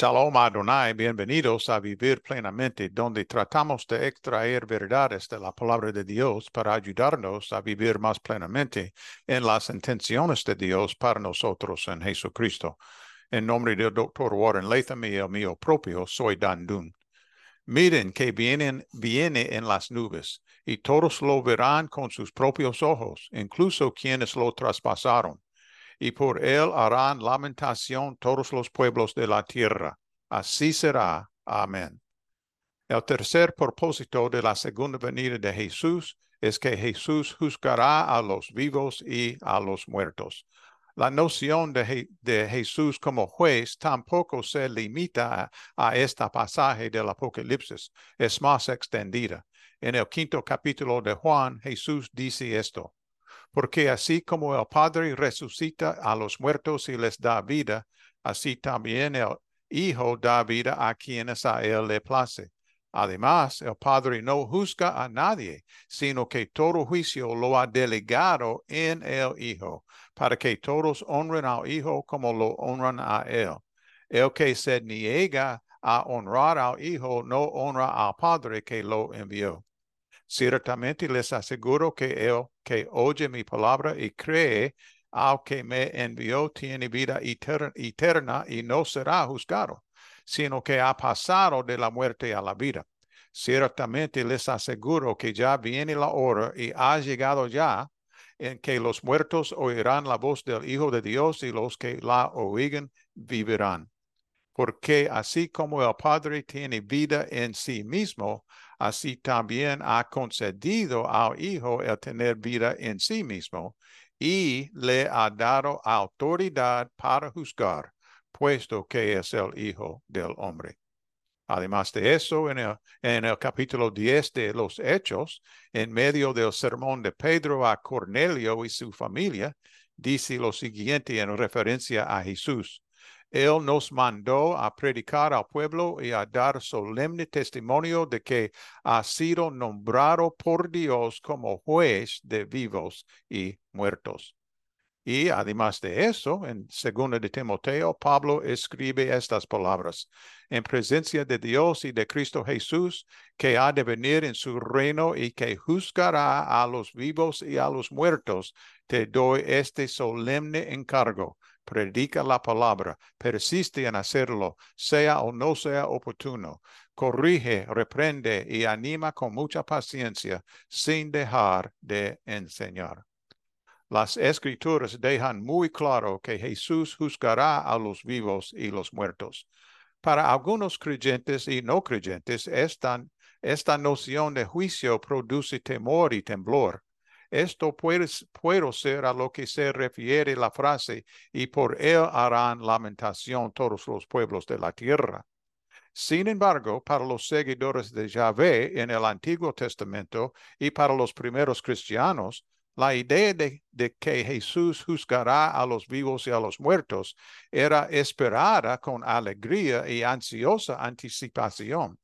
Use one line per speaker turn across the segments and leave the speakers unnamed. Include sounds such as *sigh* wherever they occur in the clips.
Shalom Adonai, bienvenidos a Vivir Plenamente, donde tratamos de extraer verdades de la palabra de Dios para ayudarnos a vivir más plenamente en las intenciones de Dios para nosotros en Jesucristo. En nombre del Dr. Warren Latham y el mío propio, soy Dan Dun. Miren que vienen, viene en las nubes, y todos lo verán con sus propios ojos, incluso quienes lo traspasaron y por él harán lamentación todos los pueblos de la tierra. Así será. Amén. El tercer propósito de la segunda venida de Jesús es que Jesús juzgará a los vivos y a los muertos. La noción de, Jesús como juez tampoco se limita a, a este pasaje del Apocalipsis, es más extendida. En el quinto capítulo de Juan, Jesús dice esto porque así como el Padre resucita a los muertos y les da vida, así también el Hijo da vida a quienes a Él le place. Además, el Padre no juzga a nadie, sino que todo juicio lo ha delegado en el Hijo, para que todos honren al Hijo como lo honran a Él. El que se niega a honrar al Hijo no honra al Padre que lo envió. Ciertamente les aseguro que el que oye mi palabra y cree al que me envió tiene vida eterna y no será juzgado, sino que ha pasado de la muerte a la vida. Ciertamente les aseguro que ya viene la hora y ha llegado ya en que los muertos oirán la voz del Hijo de Dios y los que la oigan vivirán. Porque así como el Padre tiene vida en sí mismo, así también ha concedido al Hijo el tener vida en sí mismo y le ha dado autoridad para juzgar, puesto que es el Hijo del Hombre. Además de eso, en el, en el, capítulo 10 de los Hechos, en medio del sermón de Pedro a Cornelio y su familia, dice lo siguiente en referencia a Jesús. Él nos mandó a predicar al pueblo y a dar solemne testimonio de que ha sido nombrado por Dios como juez de vivos y muertos. Y además de eso, en segundo de Timoteo, Pablo escribe estas palabras. En presencia de Dios y de Cristo Jesús, que ha de venir en su reino y que juzgará a los vivos y a los muertos, te doy este solemne encargo predica la palabra, persiste en hacerlo, sea o no sea oportuno, corrige, reprende y anima con mucha paciencia, sin dejar de enseñar. Las escrituras dejan muy claro que Jesús juzgará a los vivos y los muertos. Para algunos creyentes y no creyentes, esta, esta noción de juicio produce temor y temblor. Esto puede, ser a lo que se refiere la frase, y por él harán lamentación todos los pueblos de la tierra. Sin embargo, para los seguidores de Yahvé en el Antiguo Testamento y para los primeros cristianos, la idea de, de, que Jesús juzgará a los vivos y a los muertos era esperada con alegría y ansiosa anticipación.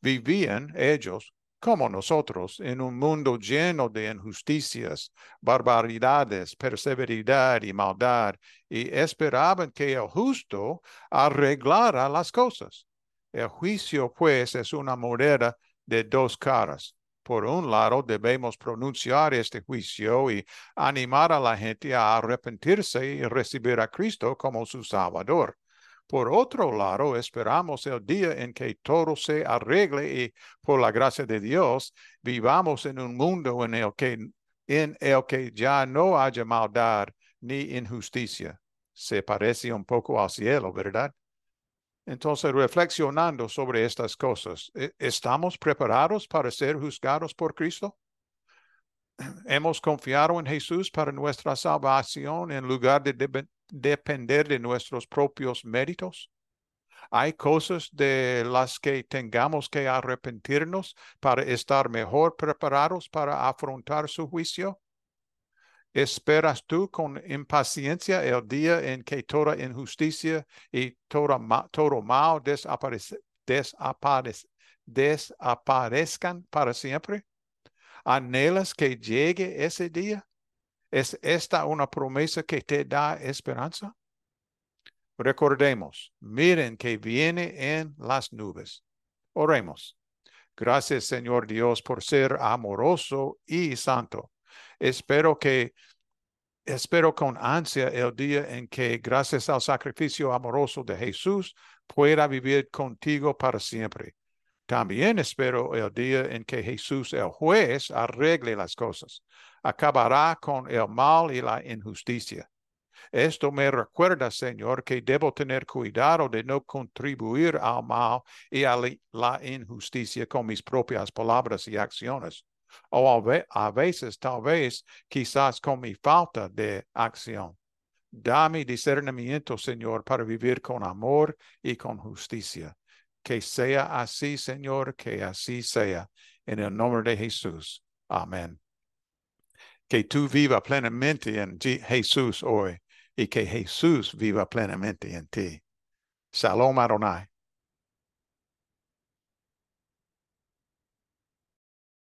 Vivían ellos como nosotros, en un mundo lleno de injusticias, barbaridades, perseveridad y maldad, y esperaban que el justo arreglara las cosas. El juicio, pues, es una moneda de dos caras. Por un lado, debemos pronunciar este juicio y animar a la gente a arrepentirse y recibir a Cristo como su Salvador. Por otro lado, esperamos el día en que todo se arregle y por la gracia de Dios vivamos en un mundo en el que, en el que ya no haya maldad ni injusticia. Se parece un poco al cielo, ¿verdad? Entonces, reflexionando sobre estas cosas, ¿e-, ¿estamos preparados para ser juzgados por Cristo? *clears throat* ¿Hemos confiado en Jesús para nuestra salvación en lugar de depender de nuestros propios méritos? ¿Hay cosas de las que tengamos que arrepentirnos para estar mejor preparados para afrontar su juicio? ¿Esperas tú con impaciencia el día en que toda injusticia y todo, mal desaparezcan para siempre? ¿Anhelas que llegue ese día? ¿Es esta una promesa que te da esperanza? Recordemos, miren que viene en las nubes. Oremos. Gracias, Señor Dios, por ser amoroso y santo. Espero que espero con ansia el día en que, gracias al sacrificio amoroso de Jesús, pueda vivir contigo para siempre. También espero el día en que Jesús, el juez, arregle las cosas. Acabará con el mal y la injusticia. Esto me recuerda, Señor, que debo tener cuidado de no contribuir al mal y a la injusticia con mis propias palabras y acciones. O a veces, tal vez, quizás con mi falta de acción. Dame discernimiento, Señor, para vivir con amor y con justicia. Que sea así, Señor, que así sea. En el nombre de Jesús. Amén. Que tú viva plenamente en Jesús hoy y que Jesús viva plenamente en ti. Salom Adonai.